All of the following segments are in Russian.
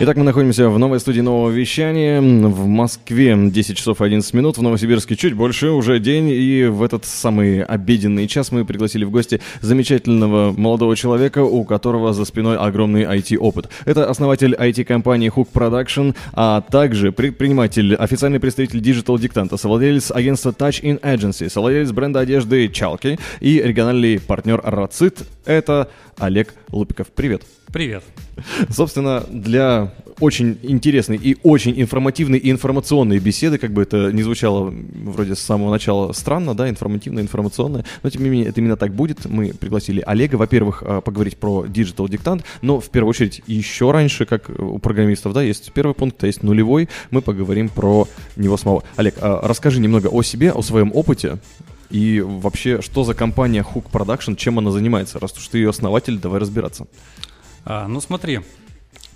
Итак, мы находимся в новой студии нового вещания. В Москве 10 часов 11 минут, в Новосибирске чуть больше, уже день. И в этот самый обеденный час мы пригласили в гости замечательного молодого человека, у которого за спиной огромный IT-опыт. Это основатель IT-компании Hook Production, а также предприниматель, официальный представитель Digital Диктанта, совладелец агентства Touch in Agency, совладелец бренда одежды Чалки и региональный партнер Рацит. Это Олег Лупиков. Привет. Привет. Собственно, для очень интересной и очень информативной и информационной беседы, как бы это не звучало вроде с самого начала странно, да, информативно, информационное, но тем не менее это именно так будет. Мы пригласили Олега, во-первых, а, поговорить про Digital диктант, но в первую очередь еще раньше, как у программистов, да, есть первый пункт, а есть нулевой, мы поговорим про него самого. Олег, а, расскажи немного о себе, о своем опыте, и вообще, что за компания Hook Production, чем она занимается? Раз уж ты ее основатель, давай разбираться. А, ну смотри,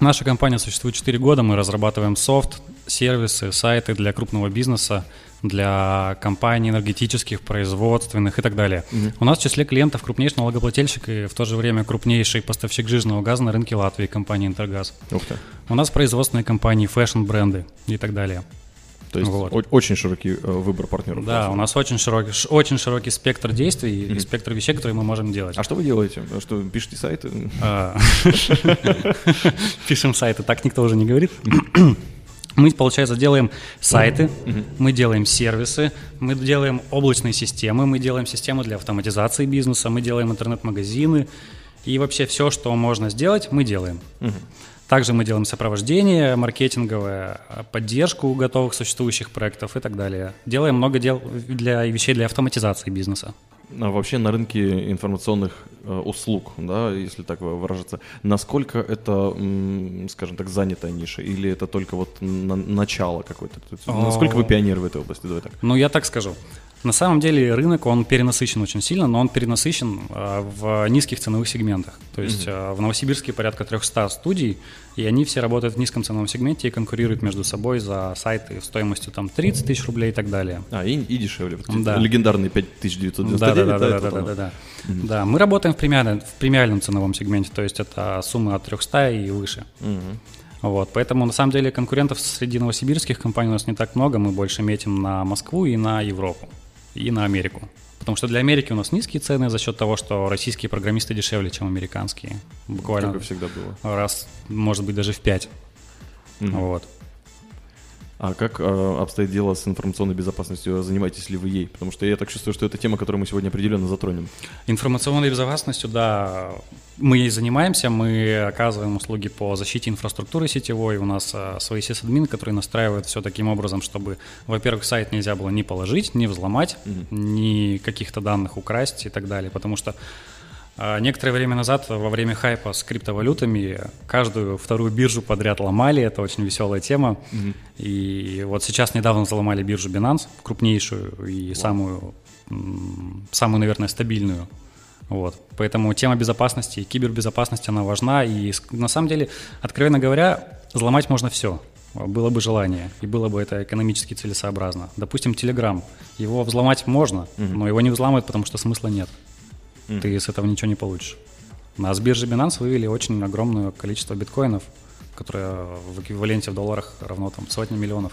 наша компания существует 4 года, мы разрабатываем софт, сервисы, сайты для крупного бизнеса, для компаний энергетических, производственных и так далее. Угу. У нас в числе клиентов крупнейший налогоплательщик и в то же время крупнейший поставщик жирного газа на рынке Латвии, компания «Интергаз». Ух ты. У нас производственные компании, фэшн-бренды и так далее. То есть вот. очень широкий э, выбор партнеров. Да, у нас очень широкий, очень широкий спектр действий mm-hmm. и спектр вещей, которые мы можем делать. А что вы делаете? Что, пишете сайты? А. Пишем сайты, так никто уже не говорит. Мы, получается, делаем сайты, мы делаем сервисы, мы делаем облачные системы, мы делаем системы для автоматизации бизнеса, мы делаем интернет-магазины и вообще все, что можно сделать, мы делаем. Также мы делаем сопровождение маркетинговое, поддержку готовых существующих проектов и так далее. Делаем много дел для вещей для автоматизации бизнеса. А вообще на рынке информационных э, услуг, да, если так выражаться, насколько это, скажем так, занятая ниша, или это только вот на, начало какое-то? Насколько вы пионер в этой области? Давай так. Ну, я так скажу. На самом деле рынок, он перенасыщен очень сильно, но он перенасыщен э, в низких ценовых сегментах. То есть mm-hmm. э, в Новосибирске порядка 300 студий, и они все работают в низком ценовом сегменте и конкурируют между собой за сайты стоимостью там 30 тысяч рублей и так далее. А, и, и дешевле. Да. Легендарные 5999. Да, да, да, да, да, да, да, да. Mm-hmm. да. Мы работаем в премиальном, в премиальном ценовом сегменте, то есть это суммы от 300 и выше. Mm-hmm. Вот, поэтому на самом деле конкурентов среди новосибирских компаний у нас не так много, мы больше метим на Москву и на Европу и на Америку. Потому что для Америки у нас низкие цены за счет того, что российские программисты дешевле, чем американские. Буквально. Как и всегда было. Раз, может быть, даже в пять. Угу. Вот. А как э, обстоит дело с информационной безопасностью? Занимаетесь ли вы ей? Потому что я так чувствую, что это тема, которую мы сегодня определенно затронем. Информационной безопасностью, да, мы ей занимаемся. Мы оказываем услуги по защите инфраструктуры сетевой. У нас э, свои сисадмины, которые настраивают все таким образом, чтобы, во-первых, сайт нельзя было ни положить, ни взломать, угу. ни каких-то данных украсть и так далее. Потому что некоторое время назад, во время хайпа с криптовалютами, каждую вторую биржу подряд ломали. Это очень веселая тема. Mm-hmm. И вот сейчас недавно взломали биржу Binance, крупнейшую и wow. самую, самую, наверное, стабильную. Вот. Поэтому тема безопасности и кибербезопасности, она важна. И на самом деле, откровенно говоря, взломать можно все. Было бы желание, и было бы это экономически целесообразно. Допустим, Telegram. Его взломать можно, mm-hmm. но его не взламывают, потому что смысла нет mm. ты с этого ничего не получишь. А с биржи Binance вывели очень огромное количество биткоинов, которое в эквиваленте в долларах равно там сотни миллионов.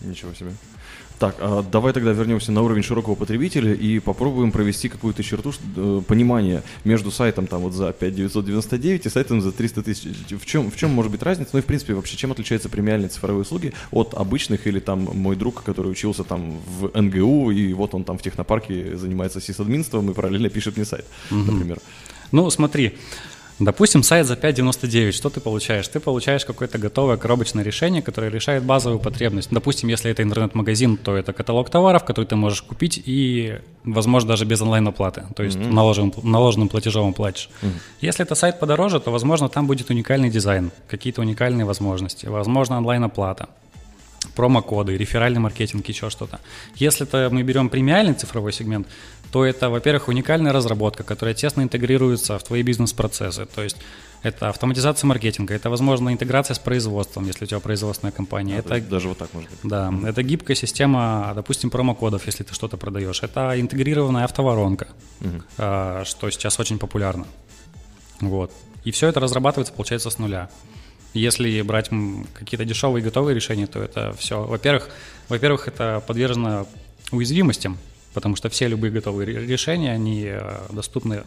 Ничего себе. Так, а давай тогда вернемся на уровень широкого потребителя и попробуем провести какую-то черту э, понимания между сайтом там вот за 5999 и сайтом за 300 тысяч. В чем, в чем может быть разница? Ну и в принципе вообще чем отличаются премиальные цифровые услуги от обычных или там мой друг, который учился там в НГУ и вот он там в технопарке занимается сисадминством и параллельно пишет мне сайт, угу. например. Ну смотри, Допустим, сайт за 5.99, что ты получаешь? Ты получаешь какое-то готовое коробочное решение, которое решает базовую потребность. Допустим, если это интернет-магазин, то это каталог товаров, который ты можешь купить и, возможно, даже без онлайн-оплаты, то есть mm-hmm. наложенным, наложенным платежом платишь. Mm-hmm. Если это сайт подороже, то, возможно, там будет уникальный дизайн, какие-то уникальные возможности, возможно, онлайн-оплата промокоды, реферальный маркетинг, еще что-то. Если это мы берем премиальный цифровой сегмент, то это, во-первых, уникальная разработка, которая тесно интегрируется в твои бизнес-процессы. То есть Это автоматизация маркетинга, это, возможно, интеграция с производством, если у тебя производственная компания. А, это даже вот так может быть. Да, mm-hmm. это гибкая система, допустим, промокодов, если ты что-то продаешь. Это интегрированная автоворонка, mm-hmm. что сейчас очень популярно. Вот. И все это разрабатывается, получается, с нуля. Если брать какие-то дешевые готовые решения, то это все, во-первых, во-первых, это подвержено уязвимостям, потому что все любые готовые решения, они э, доступны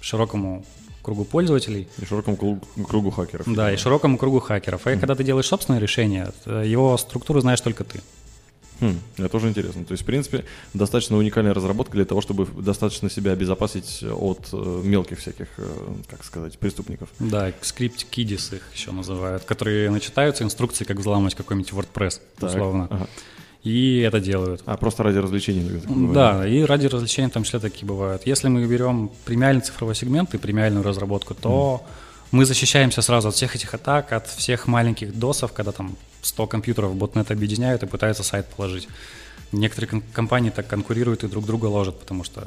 широкому кругу пользователей. И широкому кругу хакеров. Да, и широкому кругу хакеров. И mm-hmm. когда ты делаешь собственное решение, его структуру знаешь только ты. Хм, это тоже интересно. То есть, в принципе, достаточно уникальная разработка для того, чтобы достаточно себя обезопасить от э, мелких всяких, э, как сказать, преступников. Да, скрипт кидис их еще называют, которые начитаются инструкции, как взломать какой-нибудь WordPress, так, условно. Ага и это делают. А просто ради развлечений? Да, и ради развлечений там числе такие бывают. Если мы берем премиальный цифровой сегмент и премиальную разработку, то mm. мы защищаемся сразу от всех этих атак, от всех маленьких досов, когда там 100 компьютеров ботнет объединяют и пытаются сайт положить. Некоторые компании так конкурируют и друг друга ложат, потому что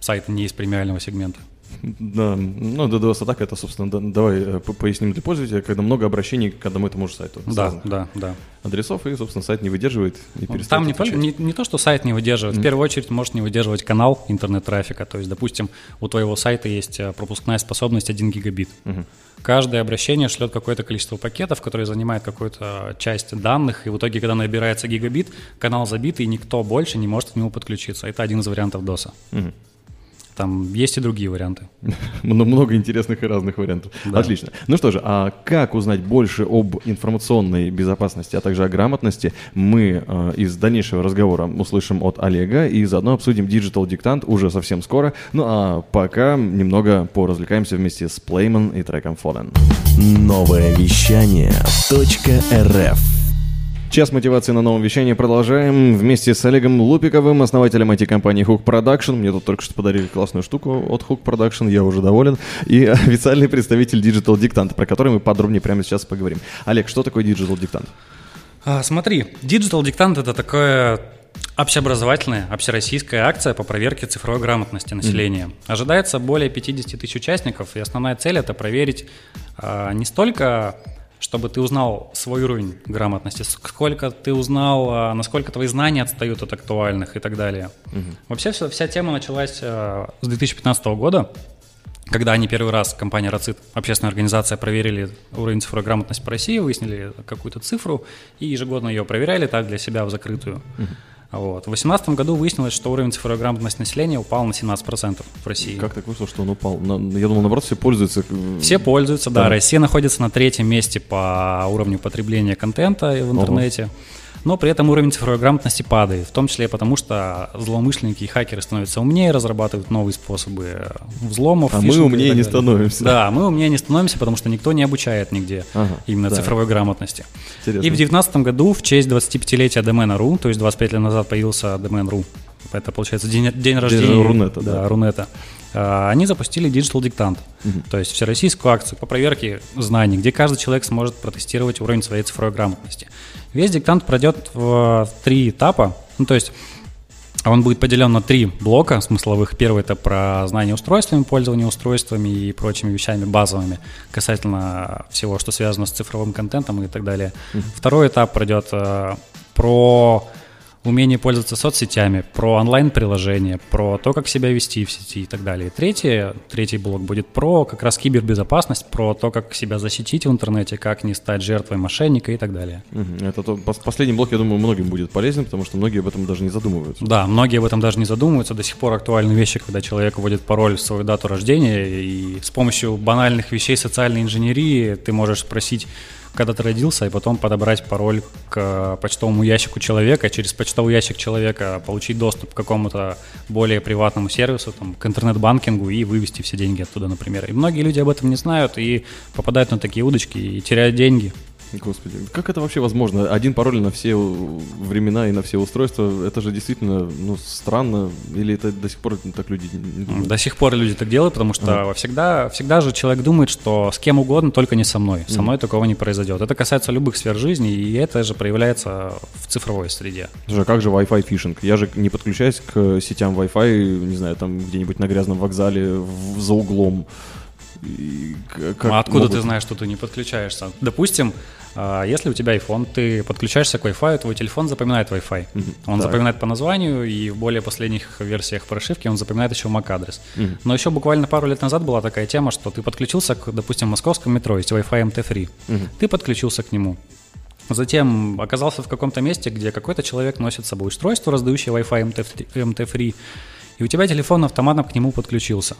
сайт не из премиального сегмента. Да, ну, DDoS атака это, собственно, да, давай э, поясним для пользователя, когда много обращений к одному и тому же сайту. Да, да, да. Адресов, и, собственно, сайт не выдерживает и перестает Там не, только, не, не то, что сайт не выдерживает, mm-hmm. в первую очередь может не выдерживать канал интернет-трафика. То есть, допустим, у твоего сайта есть э, пропускная способность 1 гигабит. Mm-hmm. Каждое обращение шлет какое-то количество пакетов, которые занимают какую-то часть данных, и в итоге, когда набирается гигабит, канал забит, и никто больше не может к нему подключиться. Это один из вариантов DOS. Mm-hmm. Там есть и другие варианты. Много интересных и разных вариантов. Да. Отлично. Ну что же, а как узнать больше об информационной безопасности, а также о грамотности, мы э, из дальнейшего разговора услышим от Олега и заодно обсудим Digital диктант уже совсем скоро. Ну а пока немного поразвлекаемся вместе с Playman и треком Fallen. Новое вещание .рф Час мотивации на новом вещании продолжаем вместе с Олегом Лупиковым, основателем IT-компании Hook Production. Мне тут только что подарили классную штуку от Hook Production, я уже доволен. И официальный представитель Digital Dictant, про который мы подробнее прямо сейчас поговорим. Олег, что такое Digital Dictant? А, смотри, Digital Dictant это такое Общеобразовательная, общероссийская акция по проверке цифровой грамотности населения. Mm-hmm. Ожидается более 50 тысяч участников, и основная цель это проверить а, не столько чтобы ты узнал свой уровень грамотности, сколько ты узнал, а, насколько твои знания отстают от актуальных и так далее. Угу. Вообще вся, вся тема началась а, с 2015 года, когда они первый раз, компания РАЦИТ, общественная организация, проверили уровень цифровой грамотности по России, выяснили какую-то цифру и ежегодно ее проверяли так для себя в закрытую. Угу. Вот. В 2018 году выяснилось, что уровень цифровой грамотности населения упал на 17% в России. Как так вышло, что он упал? На, я думал, наоборот, все пользуются. Все пользуются, да. да. Россия находится на третьем месте по уровню потребления контента в интернете. Ого но при этом уровень цифровой грамотности падает, в том числе потому, что злоумышленники и хакеры становятся умнее, разрабатывают новые способы взломов. А мы умнее не становимся. Да, мы умнее не становимся, потому что никто не обучает нигде ага, именно да. цифровой грамотности. Интересно. И в 2019 году, в честь 25-летия домена .ru, то есть 25 лет назад появился домен .ru, это, получается, день, день рождения день Рунета, да, да. Рунета. А, они запустили Digital Dictant, угу. то есть всероссийскую акцию по проверке знаний, где каждый человек сможет протестировать уровень своей цифровой грамотности. Весь диктант пройдет в три этапа, ну то есть он будет поделен на три блока смысловых. Первый это про знание устройствами, пользование устройствами и прочими вещами базовыми касательно всего, что связано с цифровым контентом и так далее. Mm-hmm. Второй этап пройдет э, про умение пользоваться соцсетями, про онлайн-приложения, про то, как себя вести в сети и так далее. Третий, третий блок будет про как раз кибербезопасность, про то, как себя защитить в интернете, как не стать жертвой мошенника и так далее. Это то, последний блок, я думаю, многим будет полезен, потому что многие об этом даже не задумываются. Да, многие об этом даже не задумываются. До сих пор актуальны вещи, когда человек вводит пароль в свою дату рождения, и с помощью банальных вещей социальной инженерии ты можешь спросить когда ты родился, и потом подобрать пароль к почтовому ящику человека, через почтовый ящик человека получить доступ к какому-то более приватному сервису, там, к интернет-банкингу и вывести все деньги оттуда, например. И многие люди об этом не знают и попадают на такие удочки и теряют деньги. Господи, как это вообще возможно? Один пароль на все времена и на все устройства, это же действительно ну, странно, или это до сих пор так люди не думают? До сих пор люди так делают, потому что а. всегда, всегда же человек думает, что с кем угодно, только не со мной. Со мной такого не произойдет. Это касается любых сфер жизни, и это же проявляется в цифровой среде. Слушай, а как же Wi-Fi фишинг? Я же не подключаюсь к сетям Wi-Fi, не знаю, там где-нибудь на грязном вокзале, в, за углом. Как А откуда могут- ты знаешь, что ты не подключаешься? Допустим, а, если у тебя iPhone, ты подключаешься к Wi-Fi, твой телефон запоминает Wi-Fi. Он так. запоминает по названию, и в более последних версиях прошивки он запоминает еще MAC-адрес. Но еще буквально пару лет назад была такая тема, что ты подключился к, допустим, московскому метро, есть Wi-Fi MT3. Ты подключился к нему. Затем оказался в каком-то месте, где какой-то человек носит с собой устройство, раздающее Wi-Fi MT3, MT3, и у тебя телефон автоматом к нему подключился.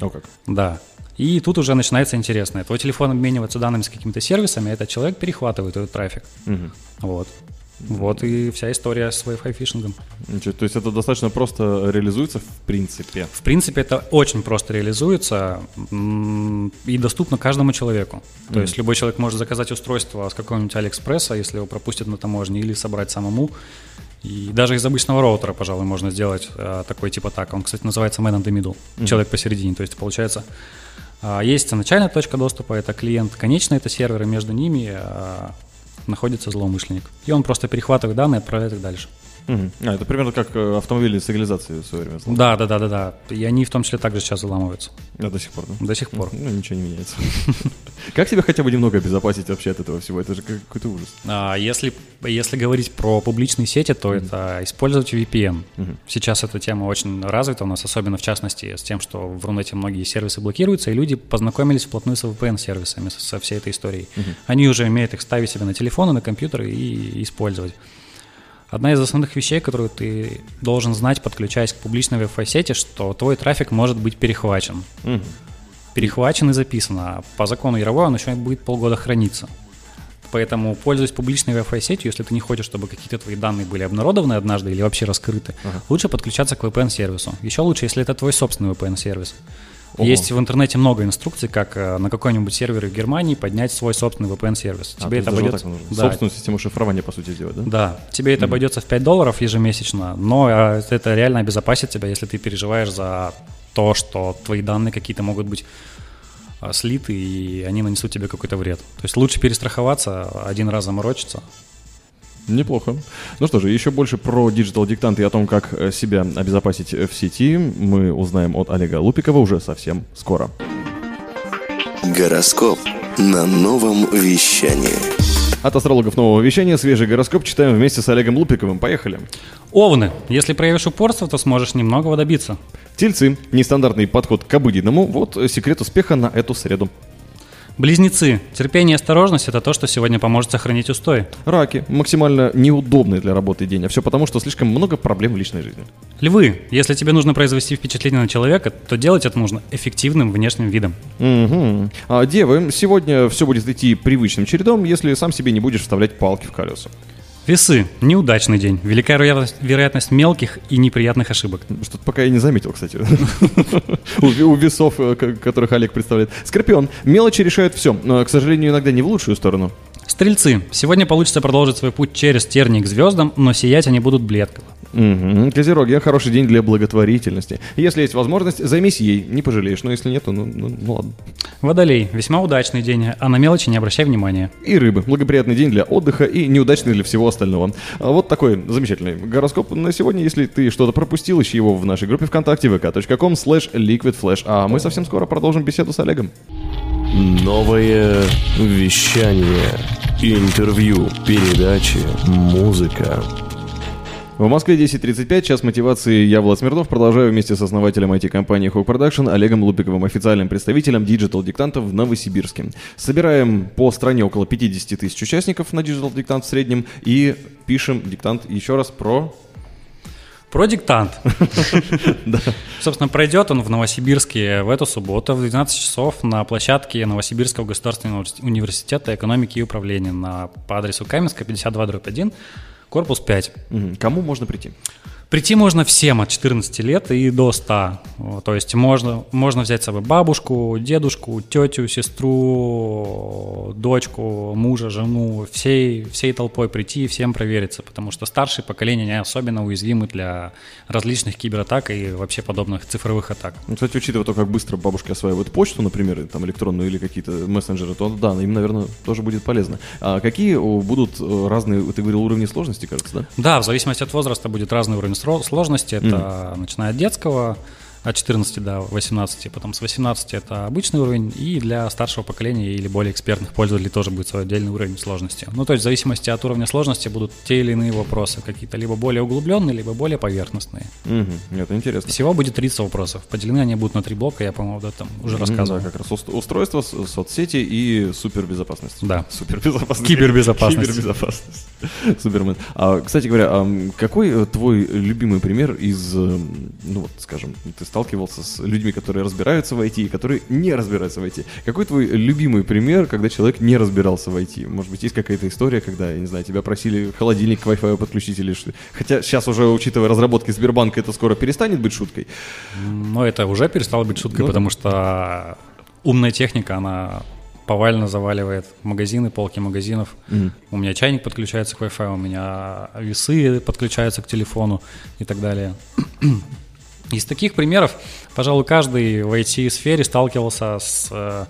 О, как. Да. И тут уже начинается интересное. Твой телефон обменивается данными с какими-то сервисами, а этот человек перехватывает этот трафик. Мгм. Вот. Вот и вся история с Wi-Fi фишингом. Ничего, То есть это достаточно просто реализуется в принципе. В принципе, это очень просто реализуется и доступно каждому человеку. То есть любой человек может заказать устройство с какого-нибудь Алиэкспресса, если его пропустят на таможне, или собрать самому. И даже из обычного роутера, пожалуй, можно сделать э, такой типа так. Он, кстати, называется Man in the Middle. Человек посередине. То есть, получается, а, есть начальная точка доступа, это клиент, конечный это сервер, и между ними а, находится злоумышленник. И он просто перехватывает данные и отправляет их дальше. А, это примерно как э, автомобили с легализацией в свое время. Да, да, да, да, да. И они в том числе также сейчас взламываются. А, до сих пор, да? До сих пор. Ну, ничего не меняется. Как тебя хотя бы немного обезопасить вообще от этого всего? Это же как- какой-то ужас. А, Если, если говорить про публичные сети, то это использовать VPN. Сейчас эта тема очень развита у нас, особенно в частности с тем, что в Рунете многие сервисы блокируются, и люди познакомились вплотную с VPN-сервисами, со, со всей этой историей. Они уже умеют их ставить себе на телефоны, на компьютеры и использовать. Одна из основных вещей, которую ты должен знать, подключаясь к публичной Wi-Fi сети, что твой трафик может быть перехвачен. Мгм. перехвачен и записан, а по закону Яровой он еще будет полгода храниться. Поэтому, пользуясь публичной Wi-Fi сетью, если ты не хочешь, чтобы какие-то твои данные были обнародованы однажды или вообще раскрыты, лучше подключаться к VPN-сервису. Еще лучше, если это твой собственный VPN-сервис. Ого. Есть в интернете много инструкций, как э, на какой-нибудь сервере в Германии поднять свой собственный VPN-сервис. А, Тебе это обойдется... Да, Собственную систему шифрования, по сути, сделать, да? да, тебе это обойдется в 5 долларов ежемесячно, но э, это реально обезопасит тебя, если ты переживаешь за то, что твои данные какие-то могут быть а, слиты, и они нанесут тебе какой-то вред. То есть лучше перестраховаться, один раз заморочиться. Неплохо. Ну что же, еще больше про Digital Диктант и о том, как э, себя обезопасить э, в сети, мы узнаем от Олега Лупикова уже совсем скоро. Гороскоп на новом вещании. От астрологов нового вещания свежий гороскоп читаем вместе с Олегом Лупиковым. Поехали. Овны, если проявишь упорство, то сможешь немногого добиться. Тельцы. Нестандартный подход к обыденному. Вот э, секрет успеха на эту среду. Близнецы, терпение и осторожность – это то, что сегодня поможет сохранить устой. Раки. Максимально неудобный для работы день. А все потому, что слишком много проблем в личной жизни. Львы, если тебе нужно произвести впечатление на человека, то делать это нужно эффективным внешним видом. Мгм. А девы, сегодня все будет идти привычным чередом, если сам себе не будешь вставлять палки в колеса. Весы, неудачный день. Велика вероятность, мелких и неприятных ошибок. Что-то пока я не заметил, кстати. У ве- У весов, э, ко- которых Олег представляет. Скорпион. Мелочи решают все, к сожалению, иногда не в лучшую сторону. Стрельцы, сегодня получится продолжить свой путь через терник к звездам, но сиять они будут бледко. Мгм. Козероги. Хороший день для благотворительности. Если есть возможность, займись ей, не пожалеешь. Но если нет, то ну, ну- ну ладно. Водолей, весьма удачный день, а на мелочи не обращай внимания. И рыбы. Благоприятный день для отдыха и неудачный для всего остального. А Вот такой замечательный гороскоп на сегодня. Если ты что-то пропустил, ищи его в нашей группе ВКонтакте vk.com slash liquidflash. А мы совсем скоро продолжим беседу с Олегом. Новое вещание. Интервью, передачи, музыка. В Москве 10.35, час мотивации. Я, Влад Смирнов, продолжаю вместе с основателем IT-компании Hawk Production Олегом Лупиковым, официальным представителем Digital Диктанта в Новосибирске. Собираем по стране около 50 тысяч участников на Digital Диктант в среднем и пишем диктант еще раз про... Про диктант. Собственно, пройдет он в Новосибирске в эту субботу в 12 часов на площадке Новосибирского государственного универс- университета экономики и управления на, по адресу Каменская, 52 1, корпус 5. Мгм. Кому можно прийти? Прийти можно всем от 14 лет и до 100. Вот, То есть можно, можно взять с собой бабушку, дедушку, тетю, сестру, дочку, мужа, жену, всей, всей толпой прийти и всем провериться, потому что старшие поколения они особенно уязвимы для различных кибератак и вообще подобных цифровых атак. Ну, Кстати, учитывая то, как быстро бабушки осваивают почту, например, там электронную или какие-то мессенджеры, то да, им, наверное, тоже будет полезно. А какие будут э, разные, ты говорил, уровни сложности, кажется, да? Да, в зависимости от возраста будет разный уровень сложности. Это начиная от детского, от 14 до 18, потом с 18 это обычный уровень, и для старшего поколения или более экспертных пользователей тоже будет свой отдельный уровень сложности. Ну, то есть в зависимости от уровня сложности будут те или иные вопросы, какие-то либо более углубленные, либо более поверхностные. Угу, это интересно. Всего будет 30 вопросов. Поделены они будут на три блока, я, по-моему, об этом уже рассказывал. Да, как раз устройство, соцсети и супербезопасность. Да. Супербезопасность. Кибербезопасность. Кибербезопасность. Супермен. А, кстати говоря, какой твой любимый пример из, э, ну вот, скажем, ты сталкивался с людьми, которые разбираются в IT и которые не разбираются в IT. Какой твой любимый пример, когда человек не разбирался в IT? Может быть, есть какая-то история, когда, я не знаю, тебя просили холодильник к Wi-Fi подключить или что? Хотя сейчас уже, учитывая разработки Сбербанка, это скоро перестанет быть шуткой. Ну, это уже перестало быть шуткой, ну, потому да. что умная техника, она повально заваливает магазины, полки магазинов. Mm-hmm. У меня чайник подключается к Wi-Fi, у меня весы подключаются к телефону и так далее. Из таких примеров, пожалуй, каждый в IT-сфере сталкивался с э,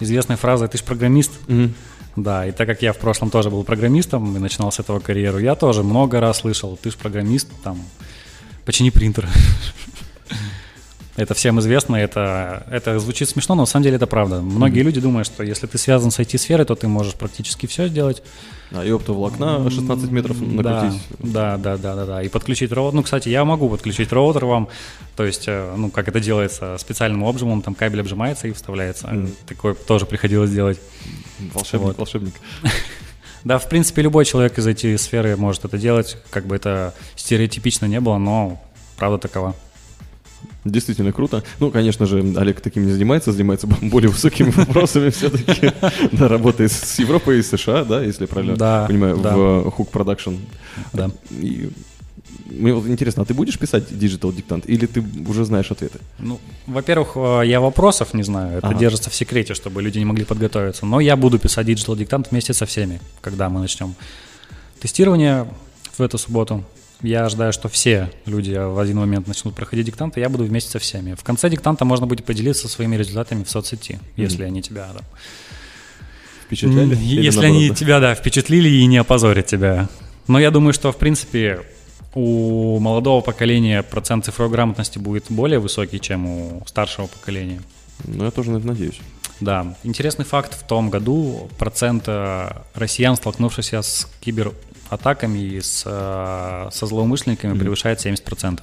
известной фразой «ты же программист». Mm-hmm. Да, и так как я в прошлом тоже был программистом и начинал с этого карьеру, я тоже много раз слышал «ты же программист, там, почини принтер». Это всем известно, это, это звучит смешно, но на самом деле это правда. Многие mm-hmm. люди думают, что если ты связан с IT-сферой, то ты можешь практически все сделать. А и оптоволокна 16 метров накрутить. Да, да, да, да, да. И подключить роутер. Ну, кстати, я могу подключить роутер вам. То есть, э, ну, как это делается, специальным обжимом, там кабель обжимается и вставляется. Mm. Такое тоже приходилось делать. Волшебник, вот. волшебник. Да, в принципе, любой человек из этой сферы может это делать, как бы это стереотипично не было, но правда такова. Действительно круто. Ну, конечно же, Олег таким не занимается, занимается более высокими вопросами все-таки. Да, работает с Европой и США, да, если правильно понимаю, в Hook Production. Да. мне вот интересно, а ты будешь писать digital диктант или ты уже знаешь ответы? Ну, во-первых, э, я вопросов не знаю, это ага. держится в секрете, чтобы люди не могли подготовиться. Но я буду писать digital диктант вместе со всеми, когда мы начнем тестирование в эту субботу. Я ожидаю, что все люди в один момент начнут проходить диктант, и я буду вместе со всеми. В конце диктанта можно будет поделиться своими результатами в соцсети, mm-hmm. если они тебя там... Впечатляли? Если они тебя, да, впечатлили и не опозорят тебя. Но я думаю, что, в принципе, у молодого поколения процент цифровой грамотности будет более высокий, чем у старшего поколения. Ну, я тоже на это надеюсь. Да. Интересный факт в том году процент э, россиян, столкнувшихся с кибер атаками и с, э, со злоумышленниками mm-hmm. превышает 70%.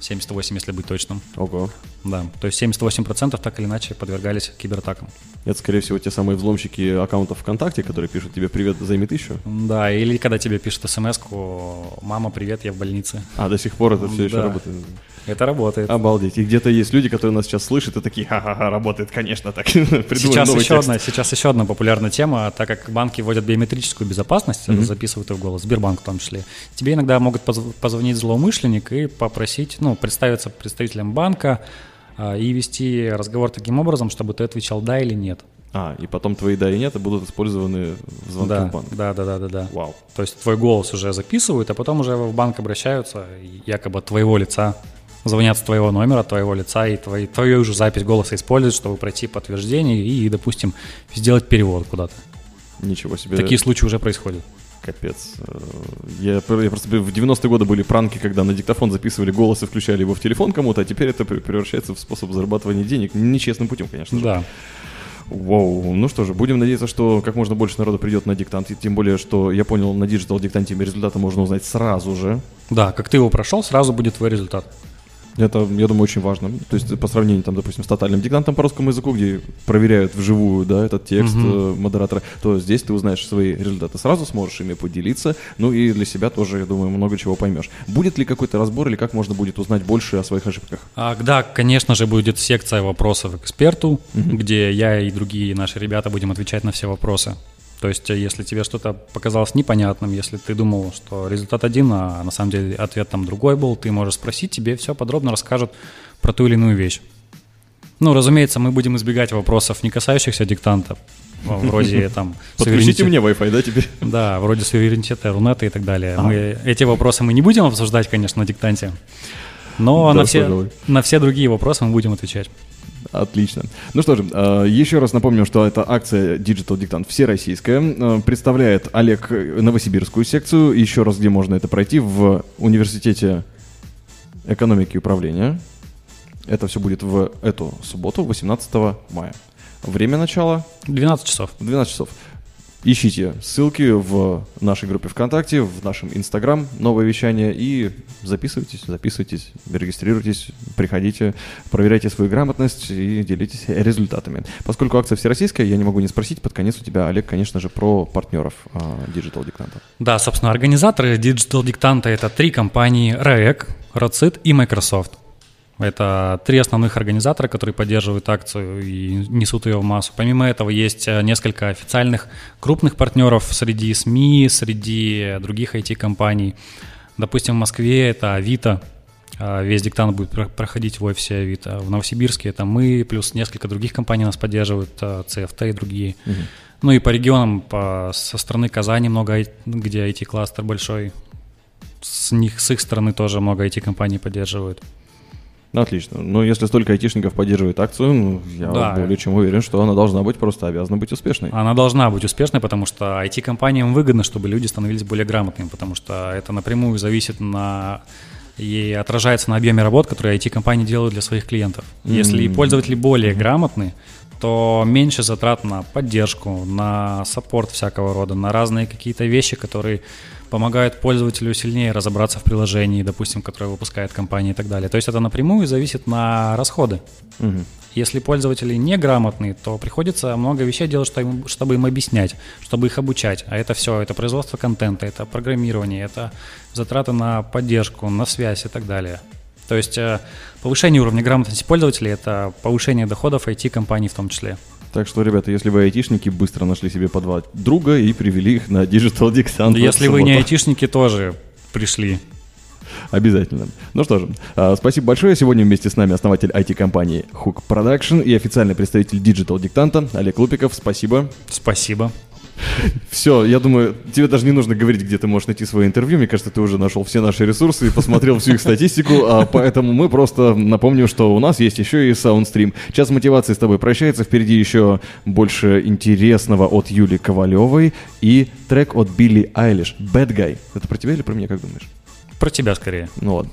78, если быть точным. Ого. Да, то есть 78% так или иначе подвергались кибератакам. Это, скорее всего, те самые взломщики аккаунтов ВКонтакте, которые пишут тебе «Привет, займи тысячу». Да, или когда тебе пишут смс «Мама, привет, я в больнице». А, до сих пор это все да. еще работает? Это работает. Обалдеть. И где-то есть люди, которые нас сейчас слышат и такие, ха-ха-ха, работает, конечно, так. сейчас еще, одна, сейчас еще одна популярная тема, так как банки вводят биометрическую безопасность, mm-hmm. записывают и в голос, Сбербанк в том числе. Тебе иногда могут позвонить злоумышленник и попросить, ну, представиться представителем банка а, и вести разговор таким образом, чтобы ты отвечал да или нет. А, и потом твои да и нет будут использованы в звонке да, в банк. Да, да, да, да, да. Вау. То есть твой голос уже записывают, а потом уже в банк обращаются, якобы твоего лица звонят с твоего номера, твоего лица, и твои, твою уже запись голоса используют, чтобы пройти подтверждение и, допустим, сделать перевод куда-то. Ничего себе. Такие случаи уже происходят. Капец. Я, я просто в 90-е годы были пранки, когда на диктофон записывали голос и включали его в телефон кому-то, а теперь это превращается в способ зарабатывания денег. Нечестным путем, конечно же. Да. Вау, ну что же, будем надеяться, что как можно больше народу придет на диктант, и тем более, что я понял, на digital диктанте результаты можно узнать сразу же. Да, как ты его прошел, сразу будет твой результат. Это, я думаю, очень важно. То есть по сравнению, там, допустим, с тотальным диктантом по русскому языку, где проверяют вживую да, этот текст угу. модератора, то здесь ты узнаешь свои результаты сразу, сможешь ими поделиться, ну и для себя тоже, я думаю, много чего поймешь. Будет ли какой-то разбор или как можно будет узнать больше о своих ошибках? А, да, конечно же, будет секция вопросов эксперту, угу. где я и другие наши ребята будем отвечать на все вопросы. То есть, э, если тебе что-то показалось непонятным, если ты думал, что результат один, а на самом деле ответ там другой был, ты можешь спросить, тебе все подробно расскажут про ту или иную вещь. Ну, разумеется, мы будем избегать вопросов, не касающихся диктанта, вроде там... Подключите мне Wi-Fi, да, тебе? Да, вроде суверенитета, Рунета и так далее. А. Мы, эти вопросы мы не будем обсуждать, конечно, на диктанте, но да, на, все, на все другие вопросы мы будем отвечать. Отлично. Ну что же, э, еще раз напомню, что это акция Digital Dictant всероссийская. Э, представляет Олег Новосибирскую секцию. Еще раз, где можно это пройти? В университете экономики и управления. Это все будет в эту субботу, 18 мая. Время начала? 12 часов. 12 часов. Ищите ссылки в нашей группе ВКонтакте, в нашем Инстаграм, новое вещание, и записывайтесь, записывайтесь, регистрируйтесь, приходите, проверяйте свою грамотность и делитесь результатами. Поскольку акция всероссийская, я не могу не спросить под конец у тебя, Олег, конечно же, про партнеров а, Digital Диктанта. Да, собственно, организаторы Digital Диктанта — это три компании RAEC, ROCIT и Microsoft. Это три основных организатора, которые поддерживают акцию и несут ее в массу. Помимо этого есть э, несколько официальных крупных партнеров среди СМИ, среди других IT-компаний. Допустим, в Москве это Авито, э, весь диктант будет проходить в офисе Авито. В Новосибирске это мы, плюс несколько других компаний нас поддерживают, э, и другие. Угу. Ну и по регионам, по, со стороны Казани много, где IT-кластер большой, с них, с их стороны тоже много IT-компаний поддерживают. Ну, отлично. Но если столько айтишников поддерживает акцию, ну, я да. более чем уверен, что она должна быть просто обязана быть успешной. Она должна быть успешной, потому что IT-компаниям выгодно, чтобы люди становились более грамотными, потому что это напрямую зависит на и отражается на объеме работ, которые IT-компании делают для своих клиентов. Mm-hmm. Если пользователи более грамотны, то меньше затрат на поддержку, на саппорт всякого рода, на разные какие-то вещи, которые помогают пользователю сильнее разобраться в приложении, допустим, которое выпускает компания и так далее. То есть это напрямую зависит на расходы. Угу. Если пользователи неграмотные, то приходится много вещей делать, чтобы им объяснять, чтобы их обучать. А это все, это производство контента, это программирование, это затраты на поддержку, на связь и так далее. То есть э, повышение уровня грамотности пользователей – это повышение доходов IT-компаний в том числе. Так что, ребята, если вы айтишники, быстро нашли себе по два друга и привели их на Digital Dictant. Если вы не айтишники, тоже пришли. Обязательно. Ну что же, а, спасибо большое. Сегодня вместе с нами основатель IT-компании Hook Production и официальный представитель Digital Диктанта Олег Лупиков. Спасибо. Спасибо. Все, я думаю, тебе даже не нужно говорить, где ты можешь найти свое интервью. Мне кажется, ты уже нашел все наши ресурсы и посмотрел всю их статистику. А поэтому мы просто напомним, что у нас есть еще и саундстрим. Час мотивации с тобой прощается. Впереди еще больше интересного от Юли Ковалевой и трек от Билли Айлиш «Bad Guy». Это про тебя или про меня, как думаешь? Про тебя скорее. Ну ладно.